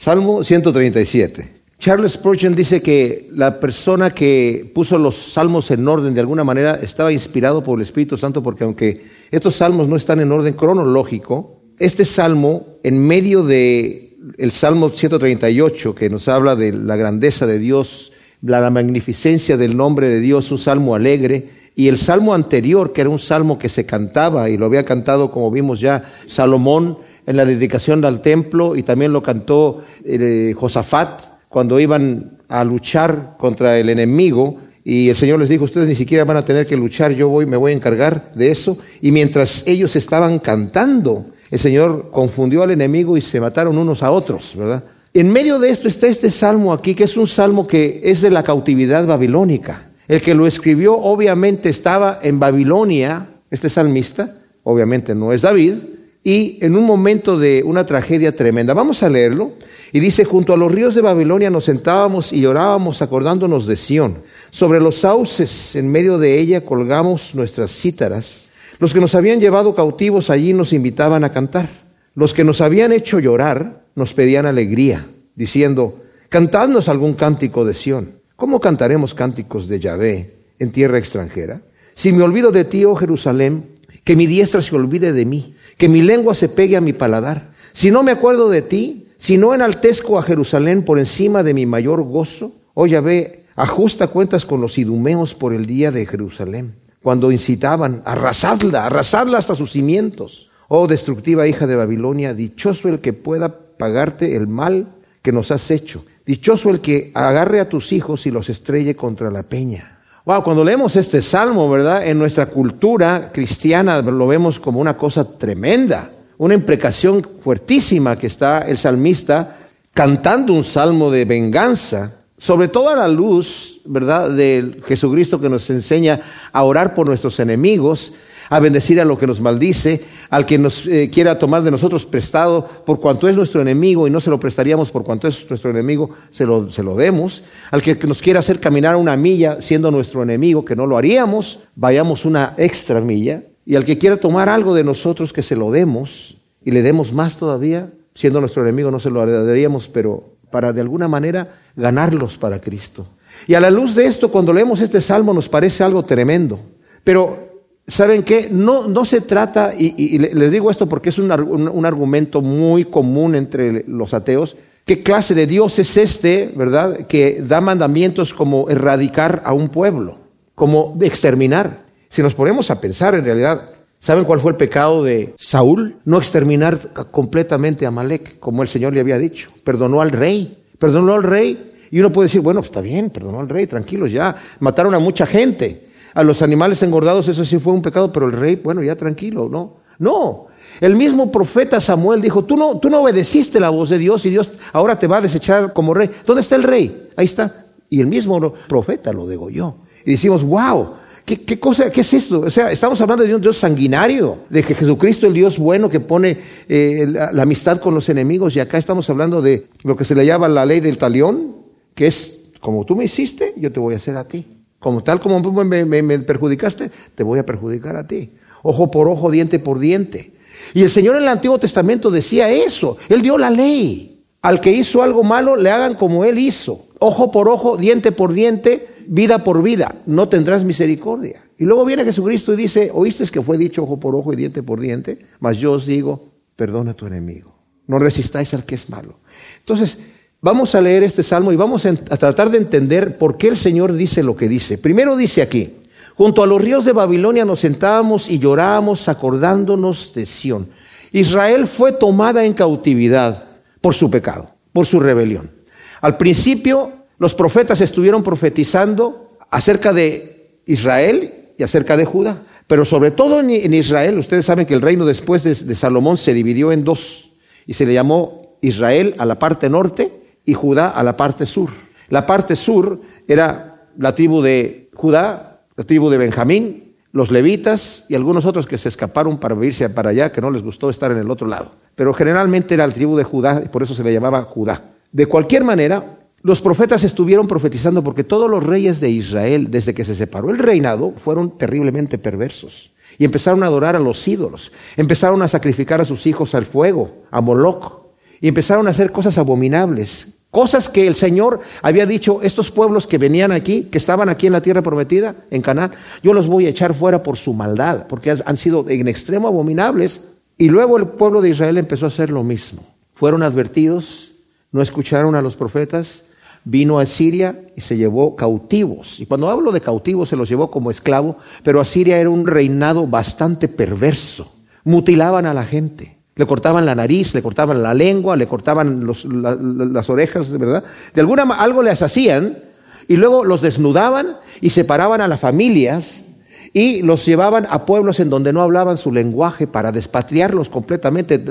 Salmo 137. Charles Spurgeon dice que la persona que puso los salmos en orden de alguna manera estaba inspirado por el Espíritu Santo porque aunque estos salmos no están en orden cronológico, este salmo en medio de el Salmo 138 que nos habla de la grandeza de Dios, la magnificencia del nombre de Dios, un salmo alegre, y el salmo anterior, que era un salmo que se cantaba y lo había cantado, como vimos ya, Salomón en la dedicación al templo y también lo cantó eh, Josafat cuando iban a luchar contra el enemigo y el Señor les dijo, ustedes ni siquiera van a tener que luchar, yo voy, me voy a encargar de eso. Y mientras ellos estaban cantando, el Señor confundió al enemigo y se mataron unos a otros, ¿verdad? En medio de esto está este salmo aquí, que es un salmo que es de la cautividad babilónica. El que lo escribió obviamente estaba en Babilonia, este salmista, obviamente no es David, y en un momento de una tragedia tremenda. Vamos a leerlo. Y dice, junto a los ríos de Babilonia nos sentábamos y llorábamos acordándonos de Sión. Sobre los sauces, en medio de ella, colgamos nuestras cítaras. Los que nos habían llevado cautivos allí nos invitaban a cantar. Los que nos habían hecho llorar nos pedían alegría, diciendo, cantadnos algún cántico de Sión. ¿Cómo cantaremos cánticos de Yahvé en tierra extranjera? Si me olvido de ti, oh Jerusalén, que mi diestra se olvide de mí, que mi lengua se pegue a mi paladar. Si no me acuerdo de ti, si no enaltezco a Jerusalén por encima de mi mayor gozo, oh Yahvé, ajusta cuentas con los idumeos por el día de Jerusalén, cuando incitaban, arrasadla, arrasadla hasta sus cimientos. Oh destructiva hija de Babilonia, dichoso el que pueda pagarte el mal que nos has hecho Dichoso el que agarre a tus hijos y los estrelle contra la peña. Cuando leemos este salmo, ¿verdad? En nuestra cultura cristiana lo vemos como una cosa tremenda, una imprecación fuertísima que está el salmista cantando un salmo de venganza, sobre todo a la luz, ¿verdad?, de Jesucristo que nos enseña a orar por nuestros enemigos, a bendecir a lo que nos maldice, al que nos eh, quiera tomar de nosotros prestado por cuanto es nuestro enemigo y no se lo prestaríamos por cuanto es nuestro enemigo, se lo, se lo demos, al que nos quiera hacer caminar una milla siendo nuestro enemigo, que no lo haríamos, vayamos una extra milla, y al que quiera tomar algo de nosotros, que se lo demos y le demos más todavía, siendo nuestro enemigo no se lo daríamos, pero para de alguna manera ganarlos para Cristo. Y a la luz de esto, cuando leemos este salmo nos parece algo tremendo, pero ¿Saben qué? No, no se trata, y, les digo esto porque es un, un, argumento muy común entre los ateos, ¿qué clase de Dios es este, verdad? Que da mandamientos como erradicar a un pueblo, como exterminar. Si nos ponemos a pensar en realidad, ¿saben cuál fue el pecado de Saúl? No exterminar completamente a Malek, como el Señor le había dicho. Perdonó al rey, perdonó al rey. Y uno puede decir, bueno, pues está bien, perdonó al rey, tranquilos ya, mataron a mucha gente a los animales engordados, eso sí fue un pecado, pero el rey, bueno, ya tranquilo, ¿no? No. El mismo profeta Samuel dijo, tú no, tú no obedeciste la voz de Dios y Dios ahora te va a desechar como rey. ¿Dónde está el rey? Ahí está. Y el mismo profeta lo degolló. Y decimos, wow, ¿Qué, cosa, ¿Qué es esto? O sea, estamos hablando de un Dios sanguinario, de que Jesucristo, el Dios bueno que pone eh, la, amistad con los enemigos, y acá estamos hablando de lo que se le llama la ley del talión, que es como tú me hiciste, yo te voy a hacer a ti. Como tal como me, perjudicaste, te voy a perjudicar a ti. Ojo por ojo, diente por diente. Y el Señor en el Antiguo Testamento decía eso. Él dio la ley. Al que hizo algo malo, le hagan como Él hizo. Ojo por ojo, diente por diente, vida por vida. No tendrás misericordia. Y luego viene Jesucristo y dice, oíste que fue dicho ojo por ojo y diente por diente, mas yo os digo, perdona a tu enemigo. No resistáis al que es malo. Entonces, Vamos a leer este salmo y vamos a tratar de entender por qué el Señor dice lo que dice. Primero dice aquí, junto a los ríos de Babilonia nos sentábamos y llorábamos acordándonos de Sión. Israel fue tomada en cautividad por su pecado, por su rebelión. Al principio los profetas estuvieron profetizando acerca de Israel y acerca de Judá, pero sobre todo en Israel, ustedes saben que el reino después de, Salomón se dividió en dos y se le llamó Israel a la parte norte y Judá a la parte sur. La parte sur era la tribu de Judá, la tribu de Benjamín, los levitas y algunos otros que se escaparon para irse para allá, que no les gustó estar en el otro lado. Pero generalmente era la tribu de Judá y por eso se le llamaba Judá. De cualquier manera, los profetas estuvieron profetizando porque todos los reyes de Israel, desde que se separó el reinado, fueron terriblemente perversos. Y empezaron a adorar a los ídolos. Empezaron a sacrificar a sus hijos al fuego, a Moloch, y empezaron a hacer cosas abominables, cosas que el Señor había dicho, estos pueblos que venían aquí, que estaban aquí en la tierra prometida, en Canaán, yo los voy a echar fuera por su maldad, porque han sido en extremo abominables. Y luego el pueblo de Israel empezó a hacer lo mismo. Fueron advertidos, no escucharon a los profetas, vino a Siria y se llevó cautivos. Y cuando hablo de cautivos se los llevó como esclavo, pero Asiria era un reinado bastante perverso. Mutilaban a la gente. Le cortaban la nariz, le cortaban la lengua, le cortaban las orejas, ¿verdad? De alguna manera algo les hacían y luego los desnudaban y separaban a las familias y los llevaban a pueblos en donde no hablaban su lenguaje para despatriarlos completamente,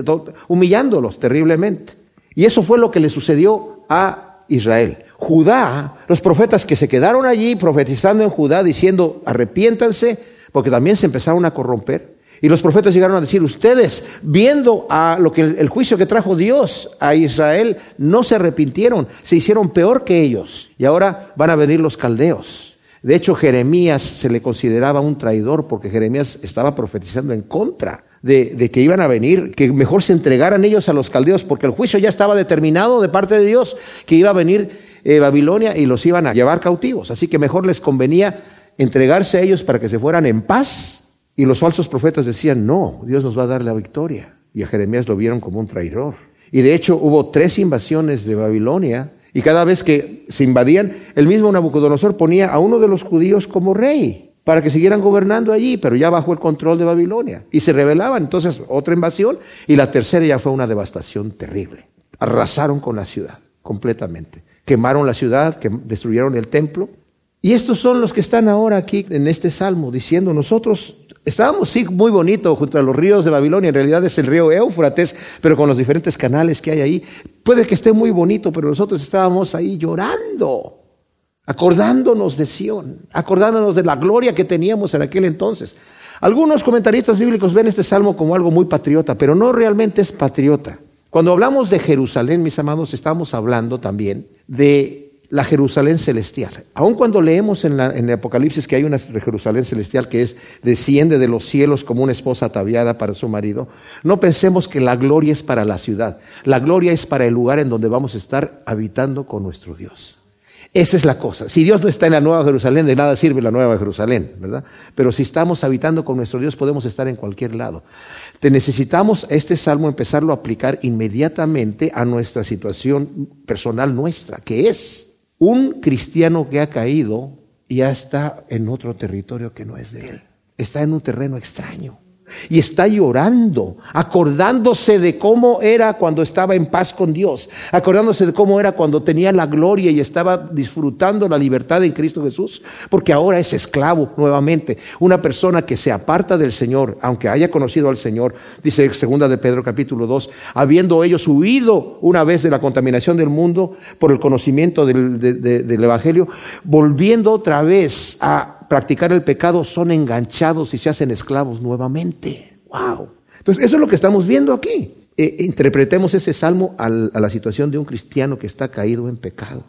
humillándolos terriblemente. Y eso fue lo que le sucedió a Israel. Judá, los profetas que se quedaron allí profetizando en Judá diciendo arrepiéntanse, porque también se empezaron a corromper. Y los profetas llegaron a decir, ustedes, viendo a lo que el, juicio que trajo Dios a Israel, no se arrepintieron, se hicieron peor que ellos. Y ahora van a venir los caldeos. De hecho, Jeremías se le consideraba un traidor porque Jeremías estaba profetizando en contra de, que iban a venir, que mejor se entregaran ellos a los caldeos, porque el juicio ya estaba determinado de parte de Dios, que iba a venir eh, Babilonia y los iban a llevar cautivos. Así que mejor les convenía entregarse a ellos para que se fueran en paz. Y los falsos profetas decían, no, Dios nos va a dar la victoria. Y a Jeremías lo vieron como un traidor. Y de hecho hubo tres invasiones de Babilonia y cada vez que se invadían, el mismo Nabucodonosor ponía a uno de los judíos como rey para que siguieran gobernando allí, pero ya bajo el control de Babilonia. Y se rebelaban. Entonces, otra invasión. Y la tercera ya fue una devastación terrible. Arrasaron con la ciudad completamente. Quemaron la ciudad, destruyeron el templo. Y estos son los que están ahora aquí en este salmo diciendo, nosotros Estábamos, sí, muy bonito junto a los ríos de Babilonia. En realidad es el río Éufrates, pero con los diferentes canales que hay ahí. Puede que esté muy bonito, pero nosotros estábamos ahí llorando, acordándonos de Sión, acordándonos de la gloria que teníamos en aquel entonces. Algunos comentaristas bíblicos ven este salmo como algo muy patriota, pero no realmente es patriota. Cuando hablamos de Jerusalén, mis amados, estamos hablando también de la Jerusalén celestial. Aun cuando leemos en, el Apocalipsis que hay una Jerusalén celestial que es desciende de los cielos como una esposa ataviada para su marido, no pensemos que la gloria es para la ciudad. La gloria es para el lugar en donde vamos a estar habitando con nuestro Dios. Esa es la cosa. Si Dios no está en la Nueva Jerusalén, de nada sirve la Nueva Jerusalén, ¿verdad? Pero si estamos habitando con nuestro Dios, podemos estar en cualquier lado. Te necesitamos este salmo empezarlo a aplicar inmediatamente a nuestra situación personal nuestra, que es un cristiano que ha caído ya está en otro territorio que no es de él. Está en un terreno extraño y está llorando, acordándose de cómo era cuando estaba en paz con Dios, acordándose de cómo era cuando tenía la gloria y estaba disfrutando la libertad en Cristo Jesús, porque ahora es esclavo nuevamente, una persona que se aparta del Señor, aunque haya conocido al Señor, dice segunda de Pedro capítulo 2, habiendo ellos huido una vez de la contaminación del mundo por el conocimiento del, del Evangelio, volviendo otra vez a practicar el pecado son enganchados y se hacen esclavos nuevamente. ¡Wow! Entonces, eso es lo que estamos viendo aquí. Eh, interpretemos ese salmo a la situación de un cristiano que está caído en pecado.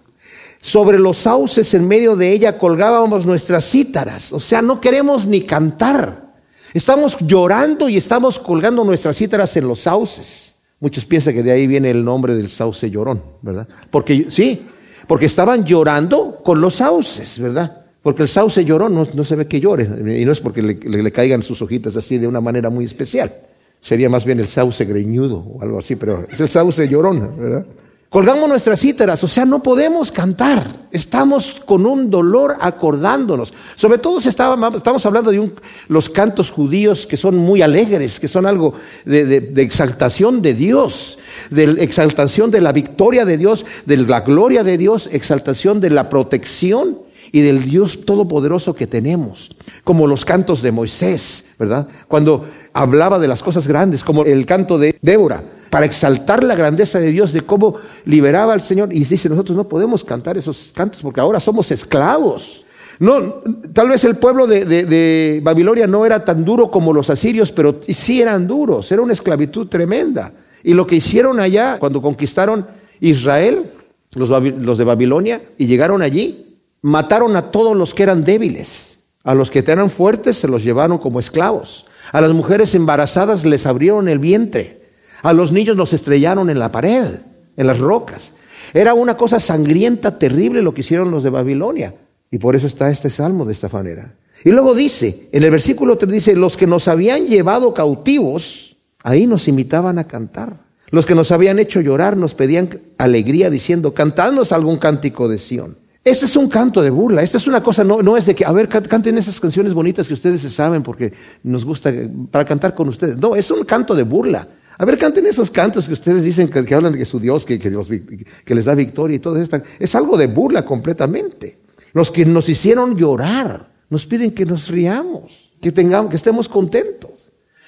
Sobre los sauces en medio de ella colgábamos nuestras cítaras, o sea, no queremos ni cantar. Estamos llorando y estamos colgando nuestras cítaras en los sauces. Muchos piensan que de ahí viene el nombre del sauce llorón, ¿verdad? Porque sí, porque estaban llorando con los sauces, ¿verdad? Porque el sauce lloró, no, se ve que llore, y no es porque le, caigan sus hojitas así de una manera muy especial. Sería más bien el sauce greñudo o algo así, pero es el sauce llorón, ¿verdad? Colgamos nuestras cítaras, o sea, no podemos cantar. Estamos con un dolor acordándonos. Sobre todo estamos hablando de los cantos judíos que son muy alegres, que son algo de, de, exaltación de Dios, de exaltación de la victoria de Dios, de la gloria de Dios, exaltación de la protección y del Dios todopoderoso que tenemos, como los cantos de Moisés, ¿verdad? Cuando hablaba de las cosas grandes, como el canto de Débora, para exaltar la grandeza de Dios, de cómo liberaba al Señor. Y dice, nosotros no podemos cantar esos cantos porque ahora somos esclavos. No, tal vez el pueblo de, de Babilonia no era tan duro como los asirios, pero sí eran duros, era una esclavitud tremenda. Y lo que hicieron allá, cuando conquistaron Israel, los, los de Babilonia, y llegaron allí, mataron a todos los que eran débiles. A los que eran fuertes se los llevaron como esclavos. A las mujeres embarazadas les abrieron el vientre. A los niños los estrellaron en la pared, en las rocas. Era una cosa sangrienta, terrible lo que hicieron los de Babilonia. Y por eso está este salmo de esta manera. Y luego dice, en el versículo 3 dice, los que nos habían llevado cautivos, ahí nos invitaban a cantar. Los que nos habían hecho llorar nos pedían alegría diciendo, cantadnos algún cántico de Sión. Este es un canto de burla, esta es una cosa, no, no es de que, a ver, canten esas canciones bonitas que ustedes se saben porque nos gusta para cantar con ustedes. No, es un canto de burla. A ver, canten esos cantos que ustedes dicen que, hablan de su Dios, que, que, les da victoria y todo esto. Es algo de burla completamente. Los que nos hicieron llorar nos piden que nos riamos, que tengamos, que estemos contentos.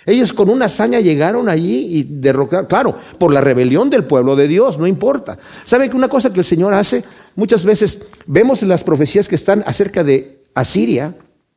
Ellos con una hazaña llegaron allí y derrocaron, claro, por la rebelión del pueblo de Dios, no importa. ¿Saben que una cosa que el Señor hace? Muchas veces vemos las profecías que están acerca de Asiria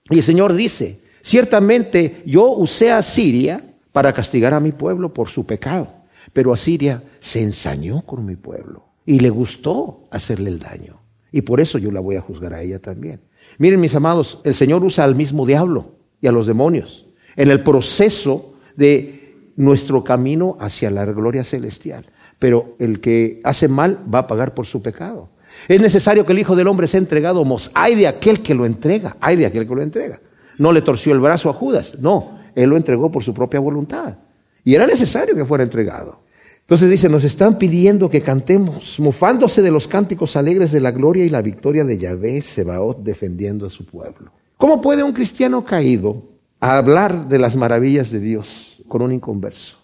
y el Señor dice, ciertamente yo usé a Asiria para castigar a mi pueblo por su pecado, pero Asiria se ensañó con mi pueblo y le gustó hacerle el daño. Y por eso yo la voy a juzgar a ella también. Miren mis amados, el Señor usa al mismo diablo y a los demonios en el proceso de nuestro camino hacia la gloria celestial. Pero el que hace mal va a pagar por su pecado. Es necesario que el Hijo del Hombre sea entregado. Hay de aquel que lo entrega, hay de aquel que lo entrega. No le torció el brazo a Judas, no, él lo entregó por su propia voluntad. Y era necesario que fuera entregado. Entonces dice, nos están pidiendo que cantemos, mofándose de los cánticos alegres de la gloria y la victoria de Yahvé Sebaot defendiendo a su pueblo. ¿Cómo puede un cristiano caído a hablar de las maravillas de Dios con un inconverso.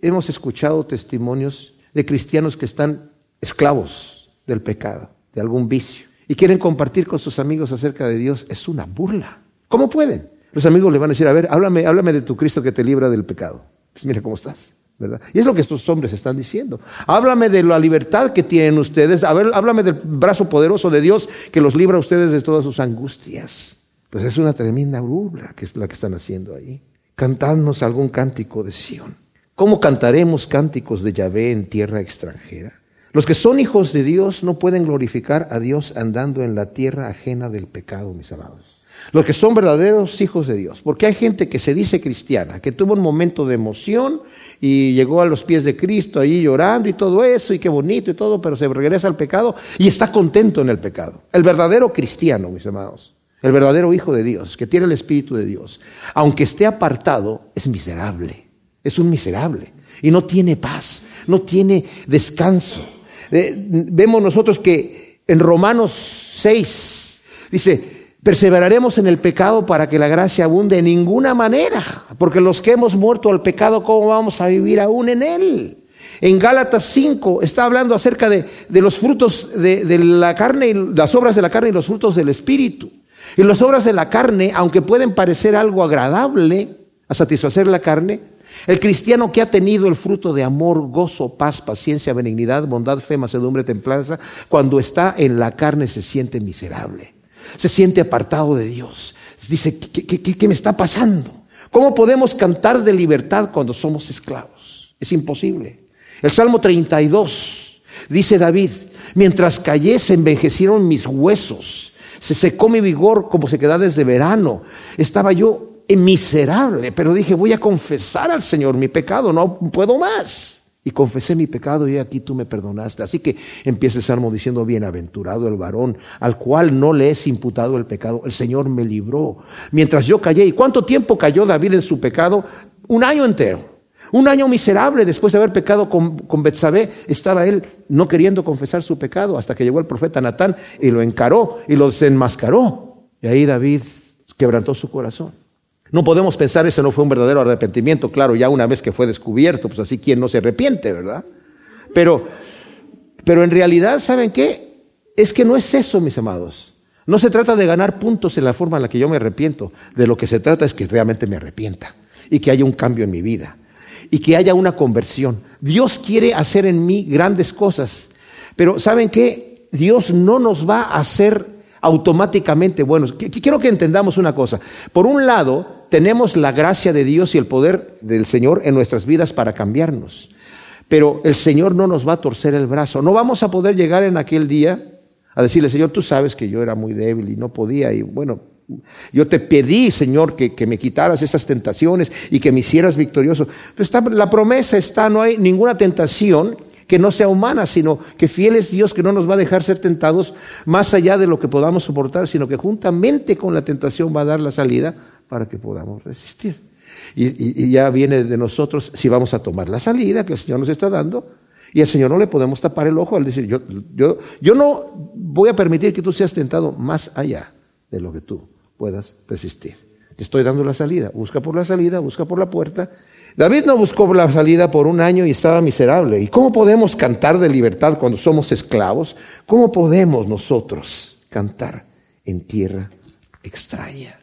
Hemos escuchado testimonios de cristianos que están esclavos del pecado, de algún vicio, y quieren compartir con sus amigos acerca de Dios. Es una burla. ¿Cómo pueden? Los amigos le van a decir, a ver, háblame, háblame de tu Cristo que te libra del pecado. Pues mira cómo estás. ¿verdad? Y es lo que estos hombres están diciendo. Háblame de la libertad que tienen ustedes. A ver, háblame del brazo poderoso de Dios que los libra a ustedes de todas sus angustias. Pues es una tremenda burla que es la que están haciendo ahí. Cantadnos algún cántico de Sión. ¿Cómo cantaremos cánticos de Yahvé en tierra extranjera? Los que son hijos de Dios no pueden glorificar a Dios andando en la tierra ajena del pecado, mis amados. Los que son verdaderos hijos de Dios. Porque hay gente que se dice cristiana, que tuvo un momento de emoción y llegó a los pies de Cristo ahí llorando y todo eso, y qué bonito y todo, pero se regresa al pecado y está contento en el pecado. El verdadero cristiano, mis amados, el verdadero Hijo de Dios, que tiene el Espíritu de Dios, aunque esté apartado, es miserable. Es un miserable. Y no tiene paz, no tiene descanso. Eh, vemos nosotros que en Romanos 6 dice, perseveraremos en el pecado para que la gracia abunde de ninguna manera, porque los que hemos muerto al pecado, ¿cómo vamos a vivir aún en él? En Gálatas 5 está hablando acerca de, los frutos de, de, la carne, y las obras de la carne y los frutos del Espíritu. Y las obras de la carne, aunque pueden parecer algo agradable a satisfacer la carne, el cristiano que ha tenido el fruto de amor, gozo, paz, paciencia, benignidad, bondad, fe, macedumbre, templanza, cuando está en la carne se siente miserable, se siente apartado de Dios. Dice, ¿qué, qué me está pasando? ¿Cómo podemos cantar de libertad cuando somos esclavos? Es imposible. El Salmo 32 dice David, mientras callé se envejecieron mis huesos se secó mi vigor como se queda desde verano. Estaba yo miserable, pero dije, voy a confesar al Señor mi pecado, no puedo más. Y confesé mi pecado y aquí tú me perdonaste. Así que empieza el salmo diciendo, bienaventurado el varón al cual no le es imputado el pecado. El Señor me libró. Mientras yo callé, ¿y cuánto tiempo cayó David en su pecado? Un año entero. Un año miserable después de haber pecado con, con estaba él no queriendo confesar su pecado hasta que llegó el profeta Natán y lo encaró y lo desenmascaró. Y ahí David quebrantó su corazón. No podemos pensar ese no fue un verdadero arrepentimiento, claro, ya una vez que fue descubierto, pues así quien no se arrepiente, ¿verdad? Pero, pero en realidad, ¿saben qué? Es que no es eso, mis amados. No se trata de ganar puntos en la forma en la que yo me arrepiento. De lo que se trata es que realmente me arrepienta y que haya un cambio en mi vida y que haya una conversión. Dios quiere hacer en mí grandes cosas, pero ¿saben qué? Dios no nos va a hacer automáticamente buenos. Quiero que entendamos una cosa. Por un lado, tenemos la gracia de Dios y el poder del Señor en nuestras vidas para cambiarnos. Pero el Señor no nos va a torcer el brazo. No vamos a poder llegar en aquel día a decirle, Señor, tú sabes que yo era muy débil y no podía. Y bueno, Yo te pedí, Señor, que, me quitaras esas tentaciones y que me hicieras victorioso. Pero la promesa está, no hay ninguna tentación que no sea humana, sino que fiel es Dios que no nos va a dejar ser tentados más allá de lo que podamos soportar, sino que juntamente con la tentación va a dar la salida para que podamos resistir. Y, ya viene de nosotros si vamos a tomar la salida que el Señor nos está dando y al Señor no le podemos tapar el ojo al decir, yo no voy a permitir que tú seas tentado más allá de lo que tú puedas resistir. Te estoy dando la salida. Busca por la salida, busca por la puerta. David no buscó la salida por un año y estaba miserable. ¿Y cómo podemos cantar de libertad cuando somos esclavos? ¿Cómo podemos nosotros cantar en tierra extraña?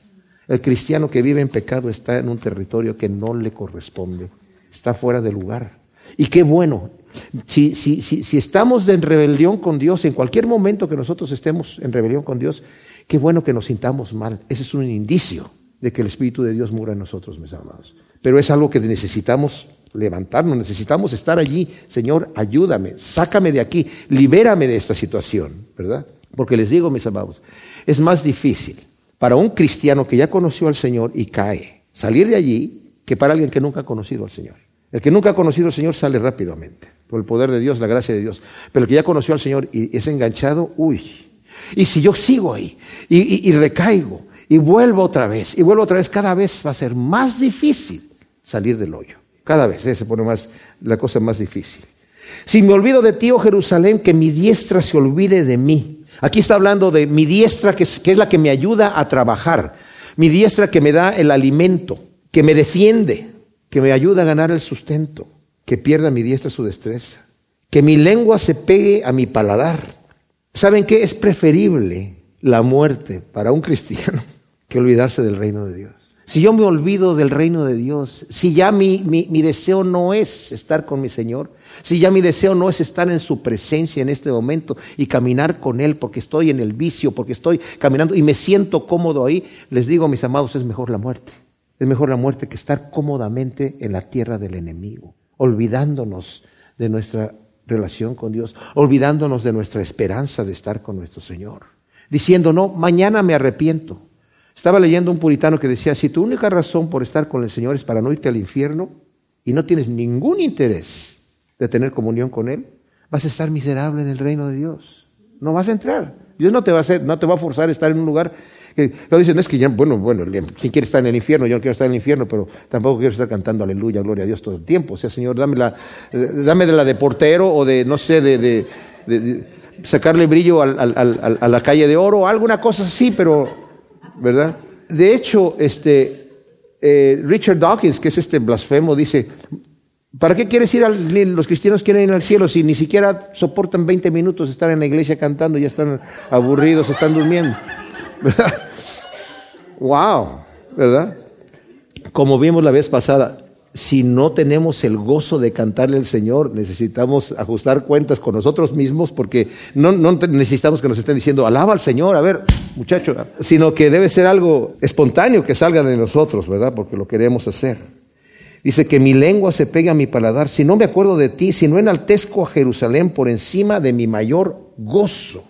El cristiano que vive en pecado está en un territorio que no le corresponde, está fuera de lugar. Y qué bueno, si, si, si, si, estamos en rebelión con Dios, en cualquier momento que nosotros estemos en rebelión con Dios, qué bueno que nos sintamos mal. Ese es un indicio de que el Espíritu de Dios mura en nosotros, mis amados. Pero es algo que necesitamos levantarnos, necesitamos estar allí. Señor, ayúdame, sácame de aquí, libérame de esta situación, ¿verdad? Porque les digo, mis amados, es más difícil para un cristiano que ya conoció al Señor y cae salir de allí que para alguien que nunca ha conocido al Señor. El que nunca ha conocido al Señor sale rápidamente, por el poder de Dios, la gracia de Dios. Pero el que ya conoció al Señor y es enganchado, uy. Y si yo sigo ahí y, recaigo y vuelvo otra vez y vuelvo otra vez, cada vez va a ser más difícil salir del hoyo. Cada vez se pone más la cosa más difícil. Si me olvido de ti, oh Jerusalén, que mi diestra se olvide de mí. Aquí está hablando de mi diestra, que es, que es la que me ayuda a trabajar. Mi diestra que me da el alimento, que me defiende, que me ayuda a ganar el sustento, que pierda mi diestra su destreza, que mi lengua se pegue a mi paladar. ¿Saben qué? Es preferible la muerte para un cristiano que olvidarse del reino de Dios. Si yo me olvido del reino de Dios, si ya mi, mi, deseo no es estar con mi Señor, si ya mi deseo no es estar en su presencia en este momento y caminar con Él porque estoy en el vicio, porque estoy caminando y me siento cómodo ahí, les digo, mis amados, es mejor la muerte. Es mejor la muerte que estar cómodamente en la tierra del enemigo, olvidándonos de nuestra relación con Dios, olvidándonos de nuestra esperanza de estar con nuestro Señor, diciendo, no, mañana me arrepiento. Estaba leyendo un puritano que decía, si tu única razón por estar con el Señor es para no irte al infierno y no tienes ningún interés de tener comunión con Él, vas a estar miserable en el reino de Dios. No vas a entrar. Dios no te va a hacer, no te va a forzar a estar en un lugar lo dicen, es que ya, bueno, bueno, ¿quién quiere estar en el infierno? Yo no quiero estar en el infierno, pero tampoco quiero estar cantando aleluya, gloria a Dios todo el tiempo. O sea, Señor, dame, la, dame de la de portero o de, no sé, de, de, sacarle brillo al, a la calle de oro, alguna cosa así, pero, ¿verdad? De hecho, este, eh, Richard Dawkins, que es este blasfemo, dice, ¿Para qué quieres ir al, los cristianos quieren ir al cielo si ni siquiera soportan 20 minutos estar en la iglesia cantando, ya están aburridos, están durmiendo? ¿Verdad? Wow, ¿verdad? Como vimos la vez pasada, si no tenemos el gozo de cantarle al Señor, necesitamos ajustar cuentas con nosotros mismos porque no, necesitamos que nos estén diciendo, alaba al Señor, a ver, muchacho, sino que debe ser algo espontáneo que salga de nosotros, ¿verdad? Porque lo queremos hacer. Dice que mi lengua se pegue a mi paladar, si no me acuerdo de ti, si no enaltezco a Jerusalén por encima de mi mayor gozo.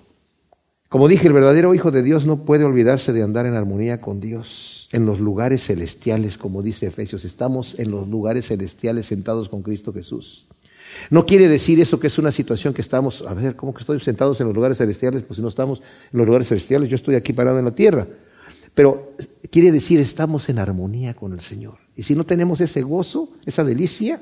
Como dije, el verdadero Hijo de Dios no puede olvidarse de andar en armonía con Dios, en los lugares celestiales, como dice Efesios, estamos en los lugares celestiales sentados con Cristo Jesús. No quiere decir eso que es una situación que estamos, a ver, ¿cómo que estoy sentados en los lugares celestiales? Pues si no estamos en los lugares celestiales, yo estoy aquí parado en la tierra. Pero quiere decir, estamos en armonía con el Señor. Y si no tenemos ese gozo, esa delicia,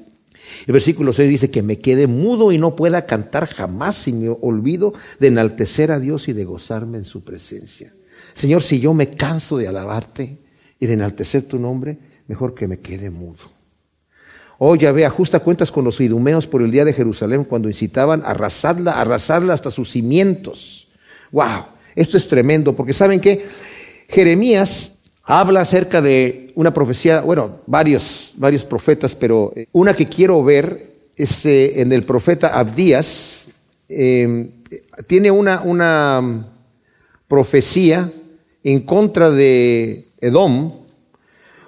el versículo 6 dice que me quede mudo y no pueda cantar jamás si me olvido de enaltecer a Dios y de gozarme en su presencia. Señor, si yo me canso de alabarte y de enaltecer tu nombre, mejor que me quede mudo. Oh, ya ve, ajusta cuentas con los idumeos por el día de Jerusalén cuando incitaban a arrasarla, arrasarla hasta sus cimientos. Wow, esto es tremendo, porque ¿saben qué? Jeremías habla acerca de una profecía, bueno, varios, varios profetas, pero eh, una que quiero ver es eh, en el profeta Abdías. Em, tiene una, una profecía en contra de Edom,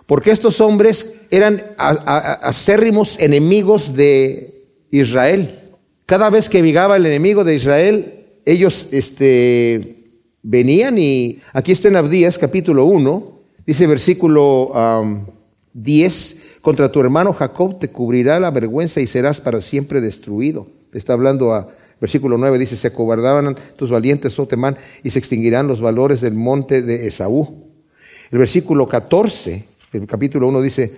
porque estos hombres eran acérrimos enemigos de Israel. Cada vez que llegaba el enemigo de Israel, ellos este, venían y aquí está en Abdías capítulo 1, dice versículo 10, contra tu hermano Jacob te cubrirá la vergüenza y serás para siempre destruido. Está hablando a versículo 9, dice, se acobardaban tus valientes, oh y se extinguirán los valores del monte de Esaú. El versículo 14, el capítulo 1 dice,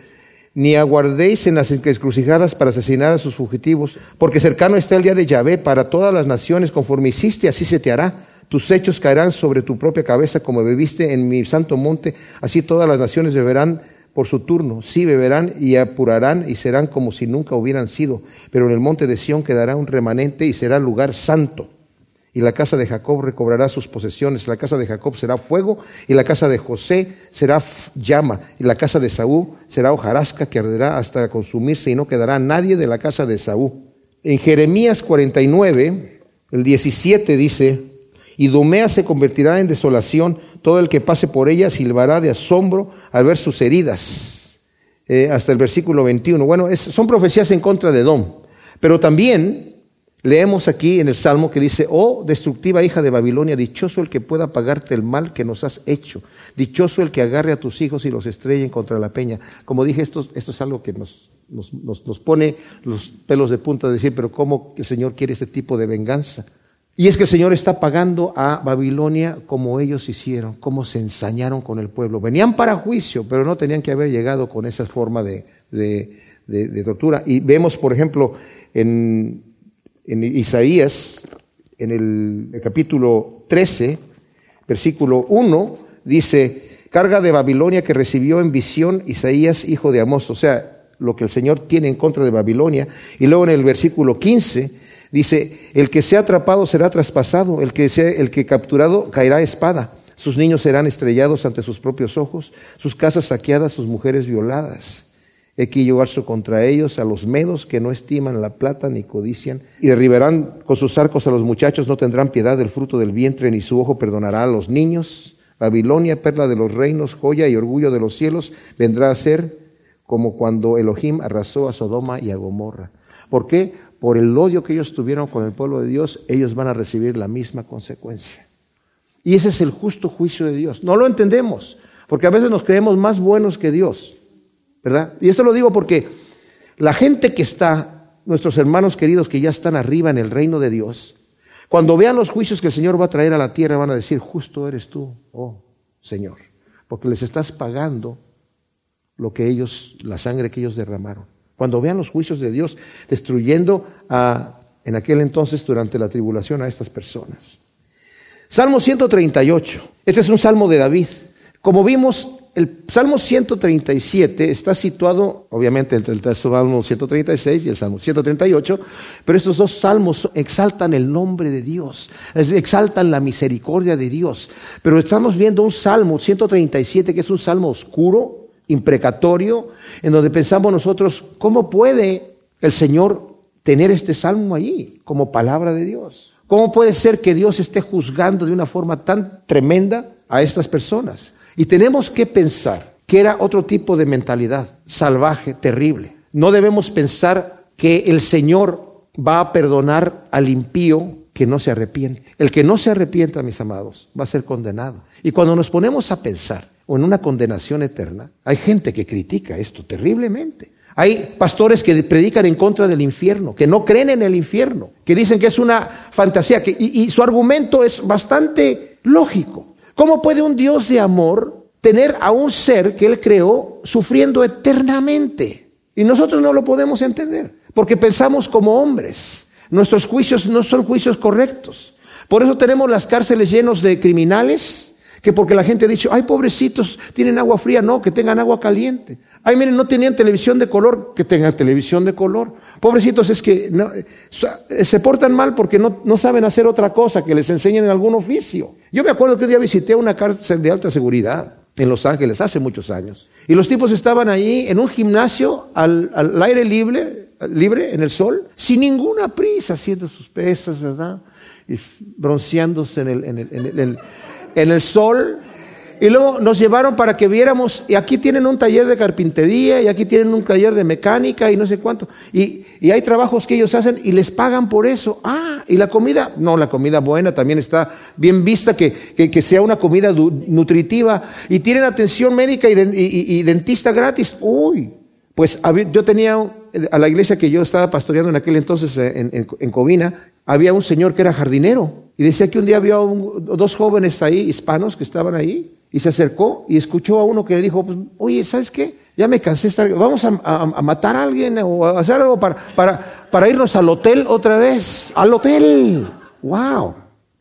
ni aguardéis en las encrucijadas para asesinar a sus fugitivos, porque cercano está el día de Yahvé para todas las naciones, conforme hiciste, así se te hará. Tus hechos caerán sobre tu propia cabeza, como bebiste en mi santo monte, así todas las naciones beberán por su turno, sí beberán y apurarán y serán como si nunca hubieran sido, pero en el monte de Sión quedará un remanente y será lugar santo. Y la casa de Jacob recobrará sus posesiones. La casa de Jacob será fuego, y la casa de José será llama, y la casa de Saúl será hojarasca que arderá hasta consumirse, y no quedará nadie de la casa de Saúl. En Jeremías 49, el 17 dice, y Dumea se convertirá en desolación, todo el que pase por ella silbará de asombro al ver sus heridas. Eh, hasta el versículo 21. Bueno, son profecías en contra de Dom, pero también Leemos aquí en el Salmo que dice, oh destructiva hija de Babilonia, dichoso el que pueda pagarte el mal que nos has hecho, dichoso el que agarre a tus hijos y los estrellen contra la peña. Como dije, esto, esto es algo que nos, nos, nos, pone los pelos de punta de decir, pero ¿cómo el Señor quiere este tipo de venganza? Y es que el Señor está pagando a Babilonia como ellos hicieron, como se ensañaron con el pueblo. Venían para juicio, pero no tenían que haber llegado con esa forma de, de, tortura. Y vemos, por ejemplo, en en Isaías, en el capítulo 13, versículo 1, dice, carga de Babilonia que recibió en visión Isaías, hijo de Amós, o sea, lo que el Señor tiene en contra de Babilonia. Y luego en el versículo 15 dice, el que sea atrapado será traspasado, el que sea el que capturado caerá espada. Sus niños serán estrellados ante sus propios ojos, sus casas saqueadas, sus mujeres violadas. He que llevarse contra ellos a los medos que no estiman la plata ni codician, y derribarán con sus arcos a los muchachos, no tendrán piedad del fruto del vientre, ni su ojo perdonará a los niños. Babilonia, perla de los reinos, joya y orgullo de los cielos, vendrá a ser como cuando Elohim arrasó a Sodoma y a Gomorra. ¿Por qué? Por el odio que ellos tuvieron con el pueblo de Dios, ellos van a recibir la misma consecuencia. Y ese es el justo juicio de Dios. No lo entendemos, porque a veces nos creemos más buenos que Dios. ¿verdad? Y esto lo digo porque la gente que está, nuestros hermanos queridos que ya están arriba en el reino de Dios, cuando vean los juicios que el Señor va a traer a la tierra, van a decir, justo eres tú, oh Señor, porque les estás pagando lo que ellos, la sangre que ellos derramaron. Cuando vean los juicios de Dios destruyendo a, en aquel entonces durante la tribulación a estas personas. Salmo 138. Este es un salmo de David. Como vimos, el Salmo 137 está situado, obviamente, entre el Salmo 136 y el Salmo 138, pero estos dos salmos exaltan el nombre de Dios, exaltan la misericordia de Dios. Pero estamos viendo un Salmo 137 que es un salmo oscuro, imprecatorio, en donde pensamos nosotros, ¿cómo puede el Señor tener este salmo allí como palabra de Dios? ¿Cómo puede ser que Dios esté juzgando de una forma tan tremenda a estas personas? Y tenemos que pensar que era otro tipo de mentalidad, salvaje, terrible. No debemos pensar que el Señor va a perdonar al impío que no se arrepiente. El que no se arrepienta, mis amados, va a ser condenado. Y cuando nos ponemos a pensar en una condenación eterna, hay gente que critica esto terriblemente. Hay pastores que predican en contra del infierno, que no creen en el infierno, que dicen que es una fantasía, y, y su argumento es bastante lógico. ¿Cómo puede un Dios de amor tener a un ser que Él creó sufriendo eternamente? Y nosotros no lo podemos entender, porque pensamos como hombres. Nuestros juicios no son juicios correctos. Por eso tenemos las cárceles llenos de criminales, que porque la gente ha dicho, ay, pobrecitos, tienen agua fría, no, que tengan agua caliente. Ay, miren, no tenían televisión de color, que tengan televisión de color. Pobrecitos es que eh, se portan mal porque no, no, saben hacer otra cosa, que les enseñen en algún oficio. Yo me acuerdo que un día visité una cárcel de alta seguridad en Los Ángeles hace muchos años. Y los tipos estaban ahí en un gimnasio al, al aire libre, libre, en el sol, sin ninguna prisa, haciendo sus pesas, ¿verdad? Y bronceándose en el, sol. Y luego nos llevaron para que viéramos, y aquí tienen un taller de carpintería, y aquí tienen un taller de mecánica, y no sé cuánto. Y, y hay trabajos que ellos hacen y les pagan por eso. Ah, y la comida, no, la comida buena también está bien vista, que, que, sea una comida nutritiva. Y tienen atención médica y, y, dentista gratis. Uy, pues yo tenía a la iglesia que yo estaba pastoreando en aquel entonces en, en, en Covina, había un señor que era jardinero. Y decía que un día había dos jóvenes ahí, hispanos, que estaban ahí, y se acercó y escuchó a uno que le dijo, pues, oye, ¿sabes qué? Ya me cansé de estar, vamos a, matar a alguien o a hacer algo para, para, para irnos al hotel otra vez. Al hotel. ¡Wow!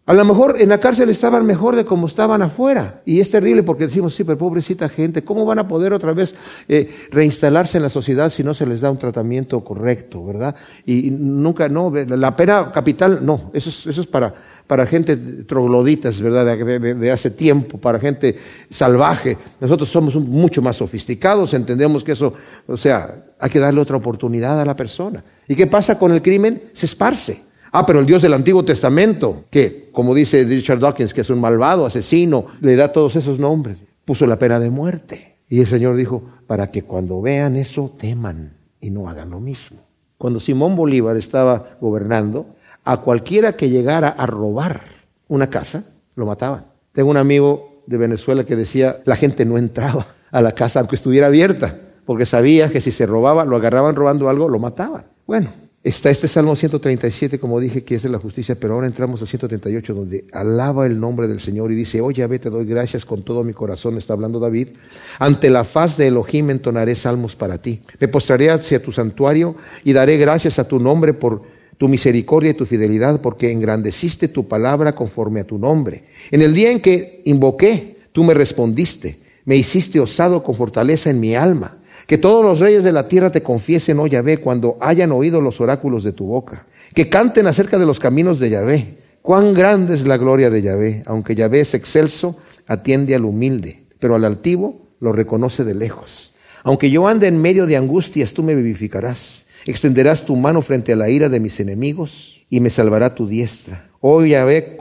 A lo mejor en la cárcel estaban mejor de como estaban afuera. Y es terrible porque decimos, sí, pero pobrecita gente, ¿cómo van a poder otra vez eh, reinstalarse en la sociedad si no se les da un tratamiento correcto, verdad? Y, nunca, no, la pena capital, no, eso eso es para, para gente trogloditas, ¿verdad? De, hace tiempo, para gente salvaje. Nosotros somos mucho más sofisticados, entendemos que eso, o sea, hay que darle otra oportunidad a la persona. ¿Y qué pasa con el crimen? Se esparce. Ah, pero el Dios del Antiguo Testamento, que, como dice Richard Dawkins, que es un malvado, asesino, le da todos esos nombres, puso la pena de muerte. Y el Señor dijo, para que cuando vean eso teman y no hagan lo mismo. Cuando Simón Bolívar estaba gobernando, a cualquiera que llegara a robar una casa, lo mataban. Tengo un amigo de Venezuela que decía, la gente no entraba a la casa aunque estuviera abierta, porque sabía que si se robaba, lo agarraban robando algo, lo mataban. Bueno, está este Salmo 137, como dije, que es de la justicia, pero ahora entramos al 138, donde alaba el nombre del Señor y dice, oye, Yahvé, te doy gracias con todo mi corazón, está hablando David, ante la faz de Elohim entonaré salmos para ti. Me postraré hacia tu santuario y daré gracias a tu nombre por tu misericordia y tu fidelidad, porque engrandeciste tu palabra conforme a tu nombre. En el día en que invoqué, tú me respondiste, me hiciste osado con fortaleza en mi alma. Que todos los reyes de la tierra te confiesen, oh Yahvé, cuando hayan oído los oráculos de tu boca. Que canten acerca de los caminos de Yahvé. Cuán grande es la gloria de Yahvé. Aunque Yahvé es excelso, atiende al humilde, pero al altivo lo reconoce de lejos. Aunque yo ande en medio de angustias, tú me vivificarás. Extenderás tu mano frente a la ira de mis enemigos y me salvará tu diestra. Oh Yahvé,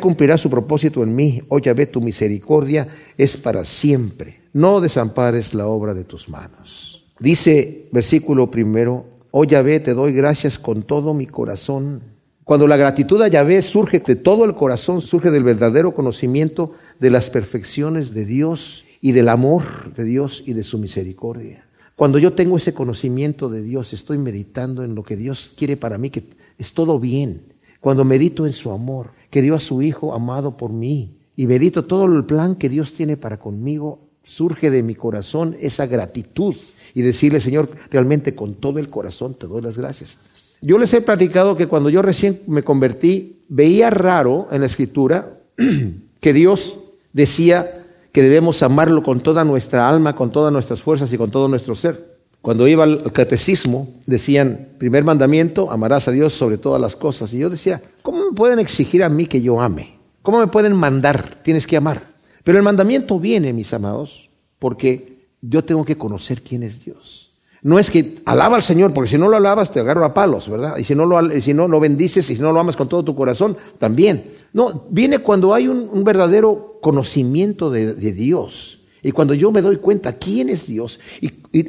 cumplirá su propósito en mí. Oh Yahvé, tu misericordia es para siempre. No desampares la obra de tus manos. Dice versículo primero, oh Yahvé, te doy gracias con todo mi corazón. Cuando la gratitud a Yahvé surge de todo el corazón, surge del verdadero conocimiento de las perfecciones de Dios y del amor de Dios y de su misericordia. Cuando yo tengo ese conocimiento de Dios, estoy meditando en lo que Dios quiere para mí, que es todo bien. Cuando medito en su amor, que dio a su Hijo amado por mí, y medito todo el plan que Dios tiene para conmigo, surge de mi corazón esa gratitud y decirle, Señor, realmente con todo el corazón te doy las gracias. Yo les he platicado que cuando yo recién me convertí, veía raro en la escritura que Dios decía, que debemos amarlo con toda nuestra alma, con todas nuestras fuerzas y con todo nuestro ser. Cuando iba al catecismo, decían, primer mandamiento, amarás a Dios sobre todas las cosas. Y yo decía, ¿cómo me pueden exigir a mí que yo ame? ¿Cómo me pueden mandar? Tienes que amar. Pero el mandamiento viene, mis amados, porque yo tengo que conocer quién es Dios. No es que alaba al Señor, porque si no lo alabas te agarro a palos, ¿verdad? Y si no lo, si no, lo bendices y si no lo amas con todo tu corazón, también. No, viene cuando hay un, verdadero conocimiento de, Dios. Y cuando yo me doy cuenta quién es Dios y,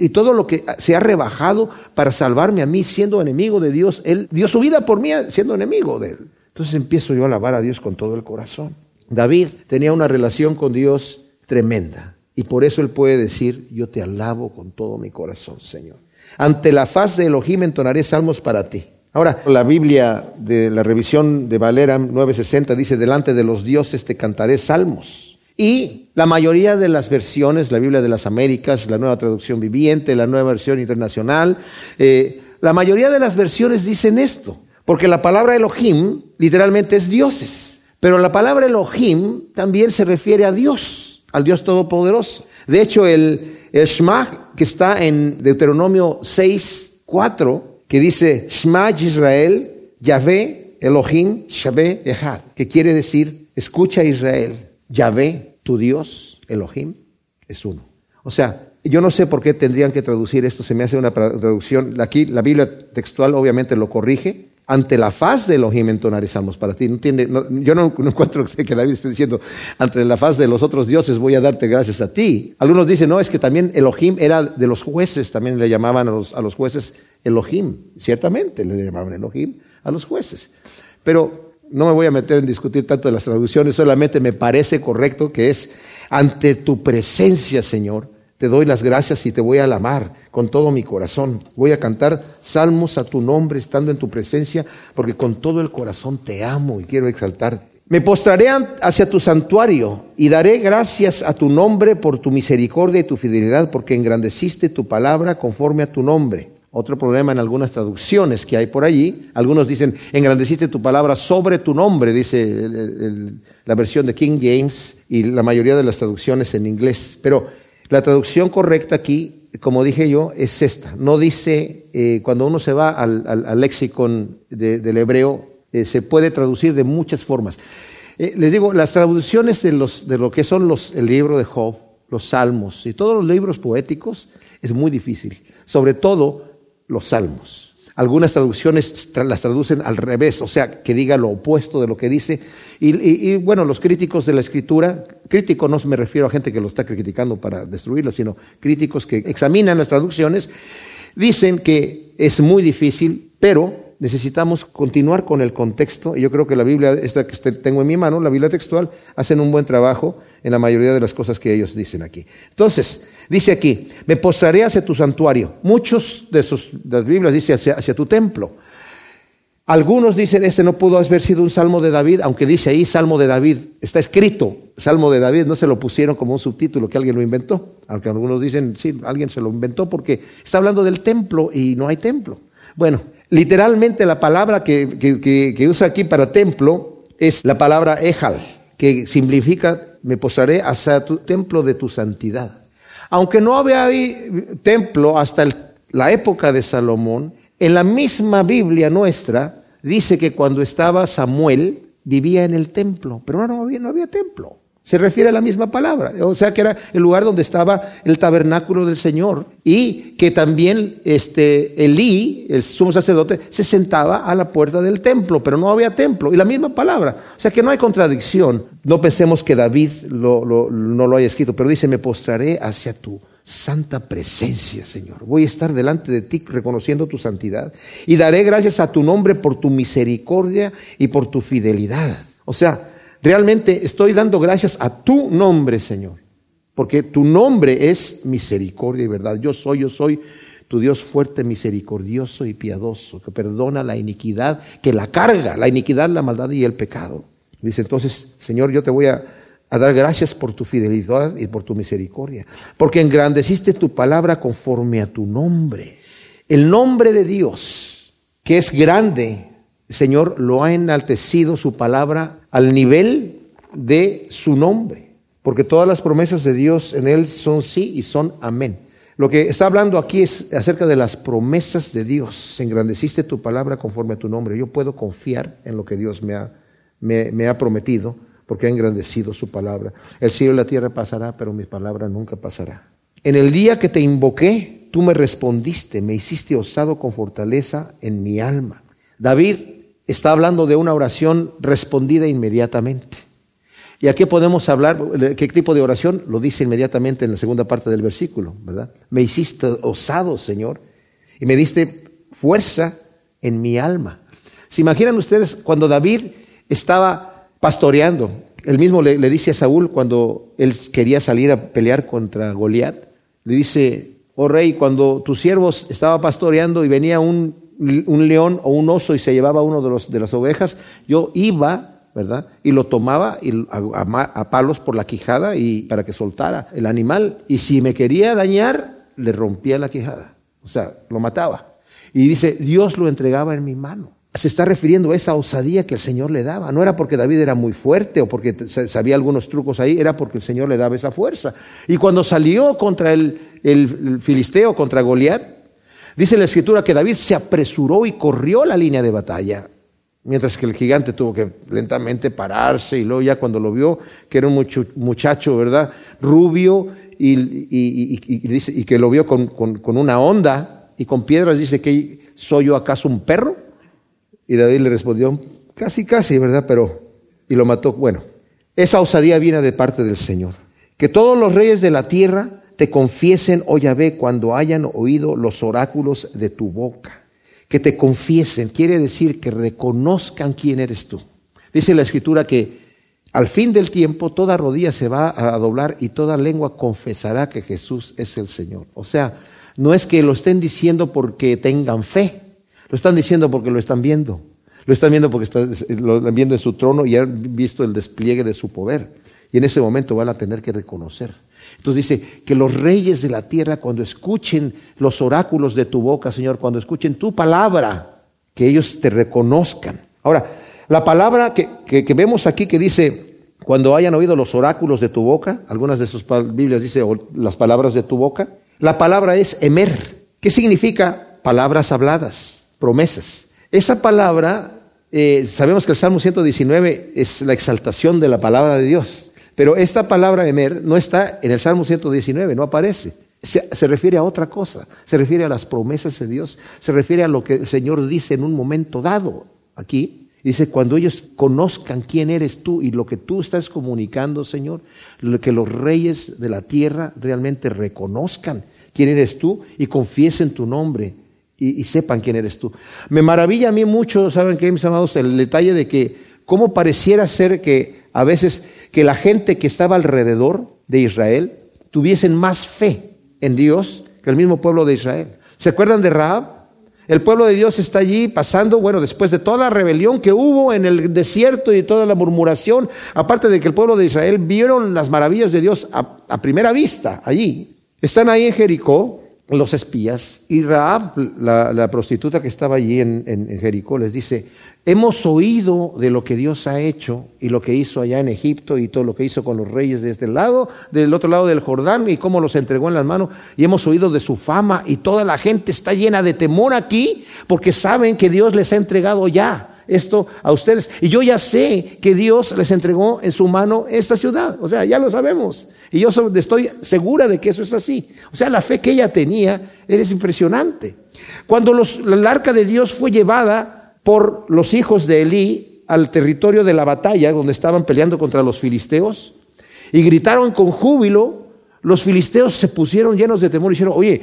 todo lo que se ha rebajado para salvarme a mí siendo enemigo de Dios, Él dio su vida por mí siendo enemigo de Él. Entonces empiezo yo a alabar a Dios con todo el corazón. David tenía una relación con Dios tremenda y por eso él puede decir, yo te alabo con todo mi corazón, Señor. Ante la faz de Elohim entonaré salmos para ti. Ahora, la Biblia de la revisión de Valera 960 dice, delante de los dioses te cantaré salmos. Y la mayoría de las versiones, la Biblia de las Américas, la nueva traducción viviente, la nueva versión internacional, eh, la mayoría de las versiones dicen esto, porque la palabra Elohim literalmente es dioses, pero la palabra Elohim también se refiere a Dios, al Dios Todopoderoso. De hecho, el, el Shema que está en Deuteronomio 6, 4, que dice Shema Israel, Yahvé, Elohim, Shabé, Echad, que quiere decir, escucha Israel, Yahvé, tu Dios, Elohim, es uno. O sea, yo no sé por qué tendrían que traducir esto, se me hace una traducción, aquí la Biblia textual obviamente lo corrige, ante la faz de Elohim entonaré salmos para ti. No tiene, yo no, encuentro que David esté diciendo, ante la faz de los otros dioses voy a darte gracias a ti. Algunos dicen, no, es que también Elohim era de los jueces, también le llamaban a los, a los jueces Elohim. Ciertamente le llamaban Elohim a los jueces. Pero no me voy a meter en discutir tanto de las traducciones, solamente me parece correcto que es ante tu presencia, Señor, te doy las gracias y te voy a amar con todo mi corazón. Voy a cantar salmos a tu nombre estando en tu presencia, porque con todo el corazón te amo y quiero exaltarte. Me postraré hacia tu santuario y daré gracias a tu nombre por tu misericordia y tu fidelidad, porque engrandeciste tu palabra conforme a tu nombre. Otro problema en algunas traducciones que hay por allí. Algunos dicen, engrandeciste tu palabra sobre tu nombre, dice la versión de King James y la mayoría de las traducciones en inglés. Pero la traducción correcta aquí, como dije yo, es esta. No dice, eh, cuando uno se va al, al, lexicon del hebreo, eh, se puede traducir de muchas formas. Eh, les digo, las traducciones de, los, de lo que son los, el libro de Job, los salmos y todos los libros poéticos es muy difícil, sobre todo los salmos. Algunas traducciones las traducen al revés, o sea, que diga lo opuesto de lo que dice. Y, bueno, los críticos de la escritura, crítico no me refiero a gente que lo está criticando para destruirlo, sino críticos que examinan las traducciones, dicen que es muy difícil, pero necesitamos continuar con el contexto. Y yo creo que la Biblia, esta que tengo en mi mano, la Biblia textual, hacen un buen trabajo en la mayoría de las cosas que ellos dicen aquí. Entonces, dice aquí, me postraré hacia tu santuario. Muchos de, sus, las Biblias dicen hacia, tu templo. Algunos dicen, este no pudo haber sido un salmo de David, aunque dice ahí salmo de David. Está escrito salmo de David, no se lo pusieron como un subtítulo que alguien lo inventó. Aunque algunos dicen, sí, alguien se lo inventó porque está hablando del templo y no hay templo. Bueno, literalmente la palabra que, que usa aquí para templo es la palabra ejal, que significa me posaré hacia tu templo de tu santidad. Aunque no había templo hasta la época de Salomón, en la misma Biblia nuestra dice que cuando estaba Samuel vivía en el templo, pero no había, no había templo. Se refiere a la misma palabra, o sea que era el lugar donde estaba el tabernáculo del Señor y que también este Elí, el sumo sacerdote, se sentaba a la puerta del templo, pero no había templo y la misma palabra, o sea que no hay contradicción. No pensemos que David no lo haya escrito, pero dice, me postraré hacia tu santa presencia, Señor. Voy a estar delante de ti reconociendo tu santidad y daré gracias a tu nombre por tu misericordia y por tu fidelidad. O sea, Realmente estoy dando gracias a tu nombre, Señor, porque tu nombre es misericordia y verdad. Yo soy, yo soy tu Dios fuerte, misericordioso y piadoso, que perdona la iniquidad, que la carga, la iniquidad, la maldad y el pecado. Dice entonces, Señor, yo te voy a, a dar gracias por tu fidelidad y por tu misericordia, porque engrandeciste tu palabra conforme a tu nombre. El nombre de Dios, que es grande, Señor, lo ha enaltecido su palabra al nivel de su nombre, porque todas las promesas de Dios en Él son sí y son amén. Lo que está hablando aquí es acerca de las promesas de Dios. Engrandeciste tu palabra conforme a tu nombre. Yo puedo confiar en lo que Dios me ha, me, ha prometido, porque ha engrandecido su palabra. El cielo y la tierra pasará, pero mi palabra nunca pasará. En el día que te invoqué, tú me respondiste, me hiciste osado con fortaleza en mi alma. David está hablando de una oración respondida inmediatamente. ¿Y aquí podemos hablar? ¿Qué tipo de oración? Lo dice inmediatamente en la segunda parte del versículo, ¿verdad? Me hiciste osado, Señor, y me diste fuerza en mi alma. ¿Se imaginan ustedes cuando David estaba pastoreando? Él mismo le, le dice a Saúl cuando él quería salir a pelear contra Goliat, le dice, oh rey, cuando tus siervos estaba pastoreando y venía un un león o un oso y se llevaba uno de, los, de las ovejas, yo iba, ¿verdad? Y lo tomaba y a, palos por la quijada y para que soltara el animal. Y si me quería dañar, le rompía la quijada. O sea, lo mataba. Y dice, Dios lo entregaba en mi mano. Se está refiriendo a esa osadía que el Señor le daba. No era porque David era muy fuerte o porque sabía algunos trucos ahí, era porque el Señor le daba esa fuerza. Y cuando salió contra el, el filisteo, contra Goliat, Dice la escritura que David se apresuró y corrió la línea de batalla, mientras que el gigante tuvo que lentamente pararse y luego ya cuando lo vio, que era un muchacho, ¿verdad? Rubio y, que lo vio con, una onda y con piedras, dice que soy yo acaso un perro. Y David le respondió, casi, casi, ¿verdad? Pero, y lo mató. Bueno, esa osadía viene de parte del Señor. Que todos los reyes de la tierra te confiesen, oh Yahvé, cuando hayan oído los oráculos de tu boca. Que te confiesen, quiere decir que reconozcan quién eres tú. Dice la escritura que al fin del tiempo toda rodilla se va a doblar y toda lengua confesará que Jesús es el Señor. O sea, no es que lo estén diciendo porque tengan fe, lo están diciendo porque lo están viendo. Lo están viendo porque lo están viendo en su trono y han visto el despliegue de su poder. Y en ese momento van a tener que reconocer. Entonces dice que los reyes de la tierra cuando escuchen los oráculos de tu boca, Señor, cuando escuchen tu palabra, que ellos te reconozcan. Ahora, la palabra que, que vemos aquí que dice, cuando hayan oído los oráculos de tu boca, algunas de sus Biblias dice las palabras de tu boca, la palabra es emer. ¿Qué significa? Palabras habladas promesas. Esa palabra, eh, sabemos que el Salmo 119 es la exaltación de la palabra de Dios, pero esta palabra emer no está en el Salmo 119, no aparece. Se, refiere a otra cosa, se refiere a las promesas de Dios, se refiere a lo que el Señor dice en un momento dado. Aquí dice, cuando ellos conozcan quién eres tú y lo que tú estás comunicando, Señor, que los reyes de la tierra realmente reconozcan quién eres tú y confiesen tu nombre y, sepan quién eres tú. Me maravilla a mí mucho, ¿saben qué, mis amados? El detalle de que cómo pareciera ser que a veces que la gente que estaba alrededor de Israel tuviesen más fe en Dios que el mismo pueblo de Israel. ¿Se acuerdan de Raab? El pueblo de Dios está allí pasando, bueno, después de toda la rebelión que hubo en el desierto y toda la murmuración, aparte de que el pueblo de Israel vieron las maravillas de Dios a primera vista allí. Están ahí en Jericó los espías y Raab, la, prostituta que estaba allí en, Jericó, les dice, hemos oído de lo que Dios ha hecho y lo que hizo allá en Egipto y todo lo que hizo con los reyes de este lado, del otro lado del Jordán y cómo los entregó en las manos y hemos oído de su fama y toda la gente está llena de temor aquí porque saben que Dios les ha entregado ya esto a ustedes. Y yo ya sé que Dios les entregó en su mano esta ciudad. O sea, ya lo sabemos. Y yo estoy segura de que eso es así. O sea, la fe que ella tenía es impresionante. Cuando los, el arca de Dios fue llevada por los hijos de Elí al territorio de la batalla, donde estaban peleando contra los filisteos, y gritaron con júbilo, los filisteos se pusieron llenos de temor y dijeron, oye,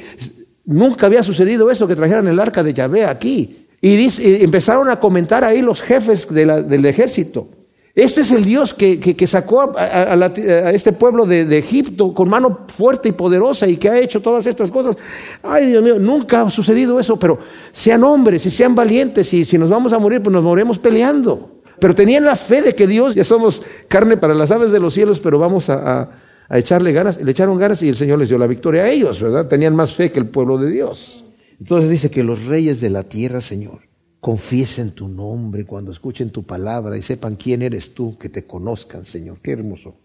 nunca había sucedido eso, que trajeran el arca de Yahvé aquí. Y, empezaron a comentar ahí los jefes del ejército. Este es el Dios que, sacó a, este pueblo de, Egipto con mano fuerte y poderosa y que ha hecho todas estas cosas. Ay, Dios mío, nunca ha sucedido eso, pero sean hombres y sean valientes y si nos vamos a morir, pues nos moriremos peleando. Pero tenían la fe de que Dios, ya somos carne para las aves de los cielos, pero vamos a, a echarle ganas. Le echaron ganas y el Señor les dio la victoria a ellos, ¿verdad? Tenían más fe que el pueblo de Dios. Entonces dice que los reyes de la tierra, Señor, confiesen tu nombre cuando escuchen tu palabra y sepan quién eres tú, que te conozcan, Señor. Qué hermoso.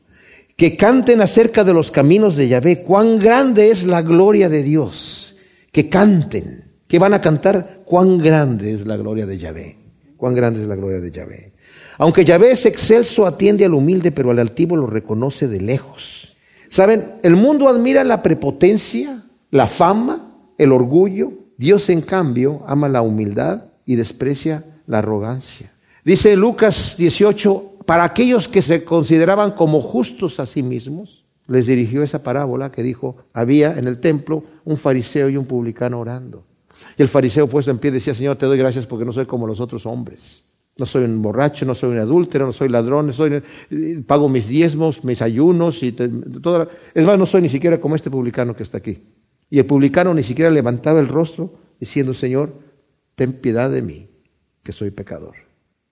Que canten acerca de los caminos de Yahvé, cuán grande es la gloria de Dios. Que canten. que van a cantar? Cuán grande es la gloria de Yahvé. Cuán grande es la gloria de Yahvé. Aunque Yahvé es excelso, atiende al humilde, pero al altivo lo reconoce de lejos. ¿Saben? El mundo admira la prepotencia, la fama, el orgullo, Dios, en cambio, ama la humildad y desprecia la arrogancia. Dice Lucas 18, para aquellos que se consideraban como justos a sí mismos, les dirigió esa parábola que dijo, había en el templo un fariseo y un publicano orando. Y el fariseo puesto en pie decía, Señor, te doy gracias porque no soy como los otros hombres. No soy un borracho, no soy un adúltero, no soy ladrón, soy, pago mis diezmos, mis ayunos y toda, es más, no soy ni siquiera como este publicano que está aquí. Y el publicano ni siquiera levantaba el rostro diciendo, Señor, ten piedad de mí, que soy pecador.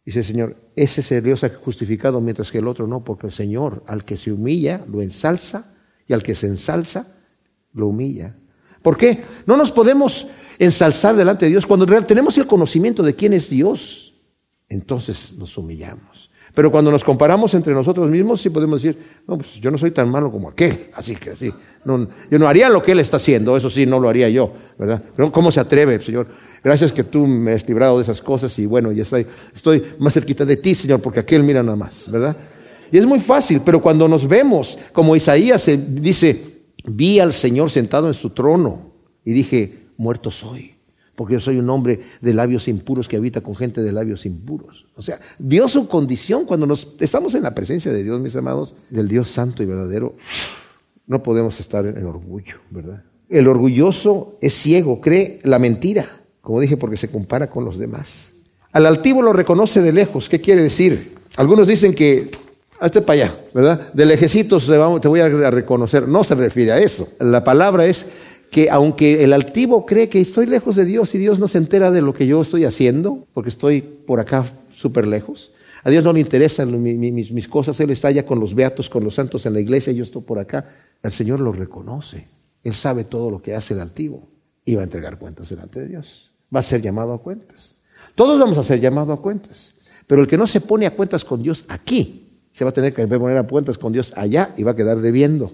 Dice Señor, ese es Dios justificado mientras que el otro no, porque el Señor al que se humilla lo ensalza y al que se ensalza lo humilla. ¿Por qué? No nos podemos ensalzar delante de Dios cuando tenemos el conocimiento de quién es Dios. Entonces nos humillamos. Pero cuando nos comparamos entre nosotros mismos, sí podemos decir, no, pues yo no soy tan malo como aquel, así que así. No, yo no haría lo que él está haciendo, eso sí, no lo haría yo, ¿verdad? Pero ¿cómo se atreve, Señor? Gracias que tú me has librado de esas cosas y bueno, ya estoy, estoy más cerquita de ti, Señor, porque aquel mira nada más, ¿verdad? Y es muy fácil, pero cuando nos vemos, como Isaías dice, vi al Señor sentado en su trono y dije, muerto soy porque yo soy un hombre de labios impuros que habita con gente de labios impuros. O sea, vio su condición cuando nos estamos en la presencia de Dios, mis amados, del Dios santo y verdadero. No podemos estar en orgullo, ¿verdad? El orgulloso es ciego, cree la mentira, como dije, porque se compara con los demás. Al altivo lo reconoce de lejos. ¿Qué quiere decir? Algunos dicen que hazte para allá, ¿verdad? De lejecitos te voy a reconocer. No se refiere a eso. La palabra es que aunque el altivo cree que estoy lejos de Dios y Dios no se entera de lo que yo estoy haciendo, porque estoy por acá súper lejos, a Dios no le interesan mis, mis, cosas, Él está allá con los beatos, con los santos en la iglesia, yo estoy por acá, el Señor lo reconoce, Él sabe todo lo que hace el altivo y va a entregar cuentas delante de Dios, va a ser llamado a cuentas. Todos vamos a ser llamados a cuentas, pero el que no se pone a cuentas con Dios aquí, se va a tener que poner a cuentas con Dios allá y va a quedar debiendo.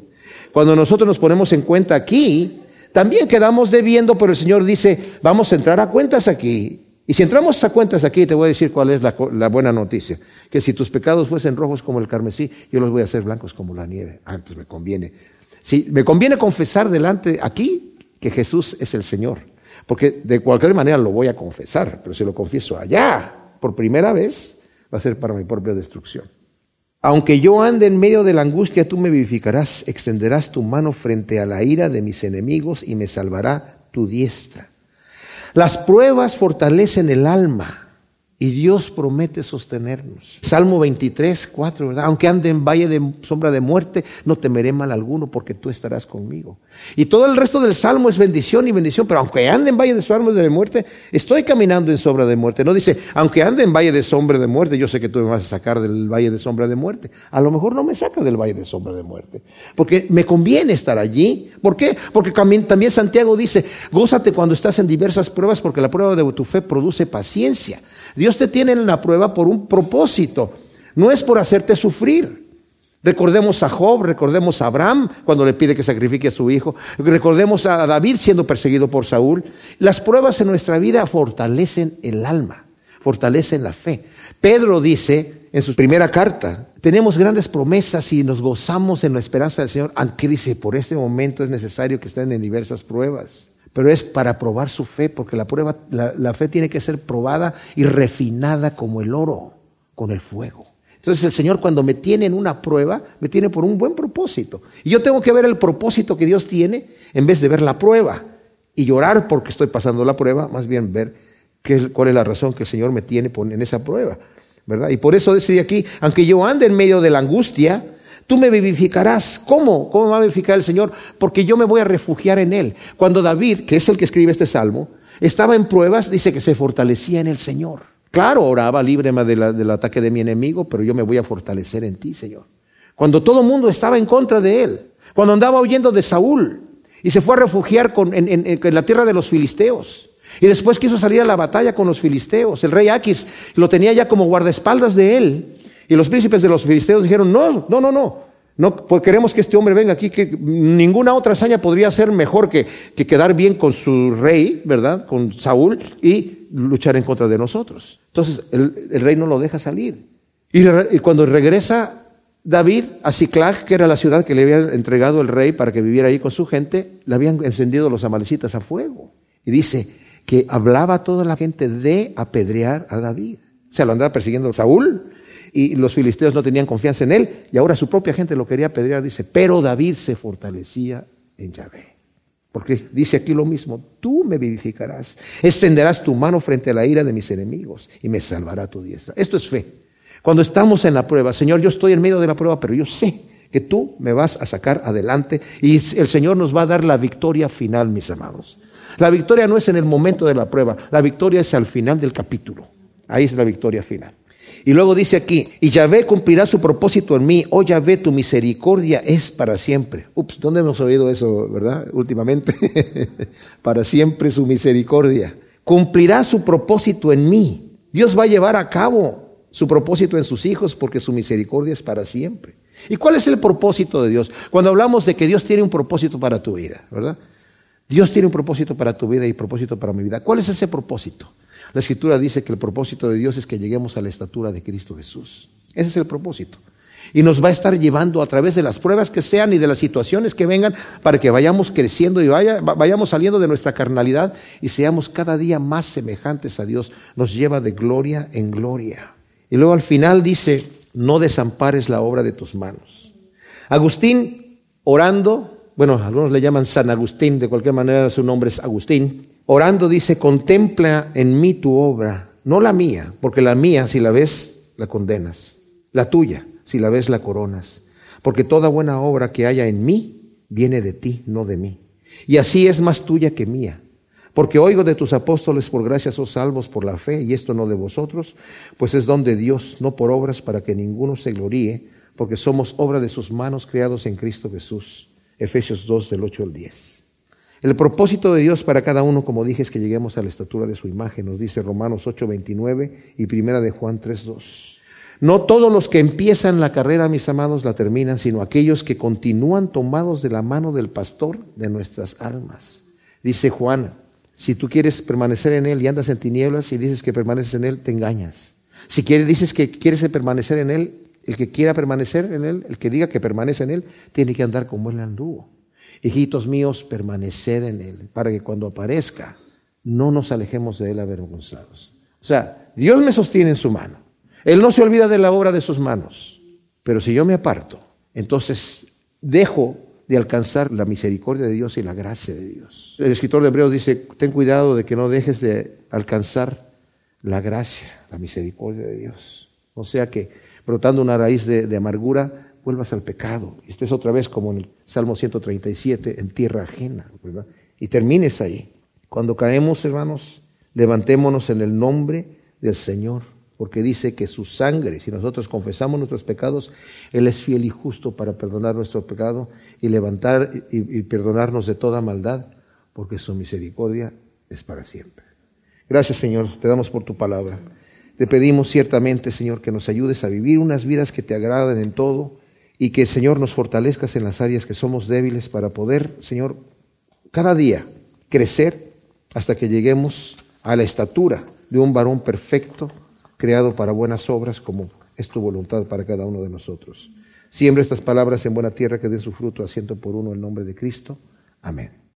Cuando nosotros nos ponemos en cuenta aquí, también quedamos debiendo, pero el Señor dice, vamos a entrar a cuentas aquí. Y si entramos a cuentas aquí, te voy a decir cuál es la, buena noticia. Que si tus pecados fuesen rojos como el carmesí, yo los voy a hacer blancos como la nieve. Ah, me conviene. Si me conviene confesar delante aquí que Jesús es el Señor. Porque de cualquier manera lo voy a confesar, pero si lo confieso allá por primera vez, va a ser para mi propia destrucción. Aunque yo ande en medio de la angustia, tú me vivificarás, extenderás tu mano frente a la ira de mis enemigos y me salvará tu diestra. Las pruebas fortalecen el alma y Dios promete sostenernos. Salmo 23, 4, ¿verdad? Aunque ande en valle de sombra de muerte, no temeré mal alguno porque tú estarás conmigo. Y todo el resto del Salmo es bendición y bendición, pero aunque ande en valle de sombra de muerte, estoy caminando en sombra de muerte. No dice, aunque ande en valle de sombra de muerte, yo sé que tú me vas a sacar del valle de sombra de muerte. A lo mejor no me saca del valle de sombra de muerte, porque me conviene estar allí. ¿Por qué? Porque también, Santiago dice, gózate cuando estás en diversas pruebas, porque la prueba de tu fe produce paciencia. Dios te tiene en la prueba por un propósito, no es por hacerte sufrir. Recordemos a Job, recordemos a Abraham cuando le pide que sacrifique a su hijo, recordemos a David siendo perseguido por Saúl. Las pruebas en nuestra vida fortalecen el alma, fortalecen la fe. Pedro dice en su primera carta, tenemos grandes promesas y nos gozamos en la esperanza del Señor, aunque dice, por este momento es necesario que estén en diversas pruebas pero es para probar su fe, porque la, prueba, la, fe tiene que ser probada y refinada como el oro, con el fuego. Entonces el Señor cuando me tiene en una prueba, me tiene por un buen propósito. Y yo tengo que ver el propósito que Dios tiene en vez de ver la prueba y llorar porque estoy pasando la prueba, más bien ver qué, cuál es la razón que el Señor me tiene en esa prueba. ¿verdad? Y por eso decide aquí, aunque yo ande en medio de la angustia, tú me vivificarás. ¿Cómo? ¿Cómo va a vivificar el Señor? Porque yo me voy a refugiar en Él. Cuando David, que es el que escribe este salmo, estaba en pruebas, dice que se fortalecía en el Señor. Claro, oraba, líbreme del ataque de mi enemigo, pero yo me voy a fortalecer en ti, Señor. Cuando todo el mundo estaba en contra de Él, cuando andaba huyendo de Saúl y se fue a refugiar en, en la tierra de los filisteos. Y después quiso salir a la batalla con los filisteos. El rey Aquis lo tenía ya como guardaespaldas de él. Y los príncipes de los filisteos dijeron, no, no, no, no. No, pues queremos que este hombre venga aquí, que ninguna otra hazaña podría ser mejor que, quedar bien con su rey, ¿verdad? Con Saúl y luchar en contra de nosotros. Entonces el, rey no lo deja salir. Y, cuando regresa David a Ciclag, que era la ciudad que le había entregado el rey para que viviera ahí con su gente, le habían encendido los amalecitas a fuego. Y dice que hablaba toda la gente de apedrear a David. O sea, lo andaba persiguiendo Saúl y los filisteos no tenían confianza en él y ahora su propia gente lo quería apedrear, dice, pero David se fortalecía en Yahvé. Porque dice aquí lo mismo, tú me vivificarás, extenderás tu mano frente a la ira de mis enemigos y me salvará tu diestra. Esto es fe. Cuando estamos en la prueba, Señor, yo estoy en medio de la prueba, pero yo sé que tú me vas a sacar adelante y el Señor nos va a dar la victoria final, mis amados. La victoria no es en el momento de la prueba, la victoria es al final del capítulo. Ahí es la victoria final. Y luego dice aquí, y Yahvé cumplirá su propósito en mí, oh Yahvé, tu misericordia es para siempre. Ups, ¿dónde hemos oído eso, verdad? Últimamente. para siempre su misericordia. Cumplirá su propósito en mí. Dios va a llevar a cabo su propósito en sus hijos porque su misericordia es para siempre. ¿Y cuál es el propósito de Dios? Cuando hablamos de que Dios tiene un propósito para tu vida, ¿verdad? Dios tiene un propósito para tu vida y propósito para mi vida. ¿Cuál es ese propósito? La escritura dice que el propósito de Dios es que lleguemos a la estatura de Cristo Jesús. Ese es el propósito. Y nos va a estar llevando a través de las pruebas que sean y de las situaciones que vengan para que vayamos creciendo y vaya, vayamos saliendo de nuestra carnalidad y seamos cada día más semejantes a Dios. Nos lleva de gloria en gloria. Y luego al final dice, no desampares la obra de tus manos. Agustín, orando, bueno, algunos le llaman San Agustín, de cualquier manera su nombre es Agustín, orando dice, contempla en mí tu obra, no la mía, porque la mía, si la ves, la condenas, la tuya si la ves la coronas, porque toda buena obra que haya en mí viene de ti, no de mí. Y así es más tuya que mía. Porque oigo de tus apóstoles por gracia sos salvos por la fe, y esto no de vosotros, pues es don de Dios, no por obras para que ninguno se gloríe, porque somos obra de sus manos creados en Cristo Jesús. Efesios 2 del 8 al 10. El propósito de Dios para cada uno, como dije, es que lleguemos a la estatura de su imagen, nos dice Romanos 8, 29 y primera de Juan 3, 2. No todos los que empiezan la carrera, mis amados, la terminan, sino aquellos que continúan tomados de la mano del pastor de nuestras almas. Dice Juan, si tú quieres permanecer en él y andas en tinieblas y dices que permaneces en él, te engañas. Si quieres, dices que quieres permanecer en él, el que quiera permanecer en él, el que diga que permanece en él, tiene que andar como él anduvo. Hijitos míos, permaneced en él, para que cuando aparezca no nos alejemos de él avergonzados. O sea, Dios me sostiene en su mano. Él no se olvida de la obra de sus manos. Pero si yo me aparto, entonces dejo de alcanzar la misericordia de Dios y la gracia de Dios. El escritor de Hebreos dice, ten cuidado de que no dejes de alcanzar la gracia, la misericordia de Dios. O sea que brotando una raíz de, amargura, vuelvas al pecado. Y estés otra vez como en el Salmo 137, en tierra ajena. Y termines ahí. Cuando caemos, hermanos, levantémonos en el nombre del Señor porque dice que su sangre, si nosotros confesamos nuestros pecados, Él es fiel y justo para perdonar nuestro pecado y levantar y, perdonarnos de toda maldad, porque su misericordia es para siempre. Gracias Señor, te damos por tu palabra. Te pedimos ciertamente, Señor, que nos ayudes a vivir unas vidas que te agraden en todo y que, Señor, nos fortalezcas en las áreas que somos débiles para poder, Señor, cada día crecer hasta que lleguemos a la estatura de un varón perfecto creado para buenas obras, como es tu voluntad para cada uno de nosotros. Siembra estas palabras en buena tierra que den su fruto a ciento por uno en nombre de Cristo. Amén.